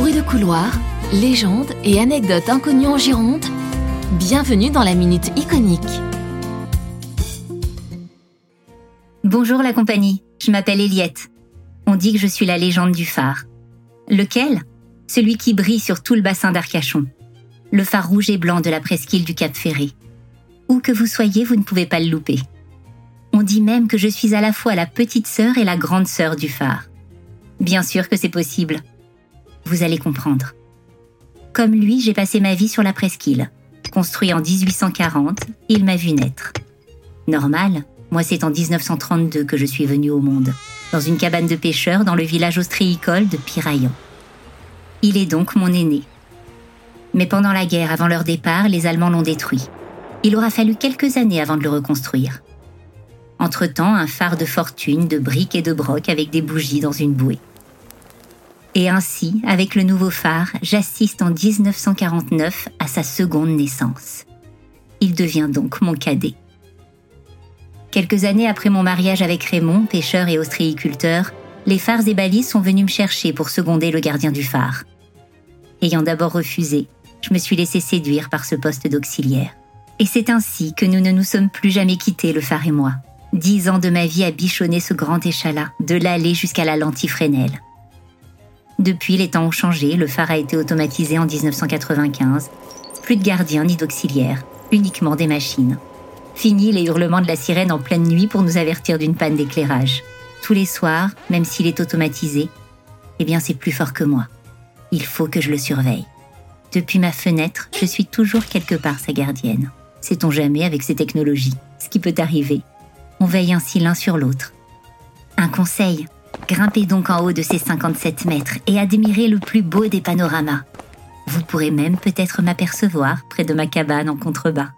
Bruits de couloir, légendes et anecdotes inconnues en Gironde, bienvenue dans la Minute Iconique. Bonjour la compagnie, je m'appelle Eliette. On dit que je suis la légende du phare. Lequel? Celui qui brille sur tout le bassin d'Arcachon. Le phare rouge et blanc de la presqu'île du Cap Ferré. Où que vous soyez, vous ne pouvez pas le louper. On dit même que je suis à la fois la petite sœur et la grande sœur du phare. Bien sûr que c'est possible. Vous allez comprendre. Comme lui, j'ai passé ma vie sur la presqu'île. Construit en 1840, il m'a vu naître. Normal, moi c'est en 1932 que je suis venu au monde, dans une cabane de pêcheurs dans le village austréicole de Piraillon. Il est donc mon aîné. Mais pendant la guerre, avant leur départ, les Allemands l'ont détruit. Il aura fallu quelques années avant de le reconstruire. Entre-temps, un phare de fortune, de briques et de brocs avec des bougies dans une bouée. Et ainsi, avec le nouveau phare, j'assiste en 1949 à sa seconde naissance. Il devient donc mon cadet. Quelques années après mon mariage avec Raymond, pêcheur et ostréiculteur, les phares et balises sont venus me chercher pour seconder le gardien du phare. Ayant d'abord refusé, je me suis laissé séduire par ce poste d'auxiliaire. Et c'est ainsi que nous ne nous sommes plus jamais quittés, le phare et moi. Dix ans de ma vie à bichonner ce grand échalas, de l'allée jusqu'à la lentille Fresnel. Depuis, les temps ont changé, le phare a été automatisé en 1995. Plus de gardiens ni d'auxiliaires, uniquement des machines. Fini les hurlements de la sirène en pleine nuit pour nous avertir d'une panne d'éclairage. Tous les soirs, même s'il est automatisé, eh bien c'est plus fort que moi. Il faut que je le surveille. Depuis ma fenêtre, je suis toujours quelque part sa gardienne. Sait-on jamais avec ces technologies ce qui peut arriver? On veille ainsi l'un sur l'autre. Un conseil, Grimpez donc en haut de ces 57 mètres et admirez le plus beau des panoramas. Vous pourrez même peut-être m'apercevoir près de ma cabane en contrebas.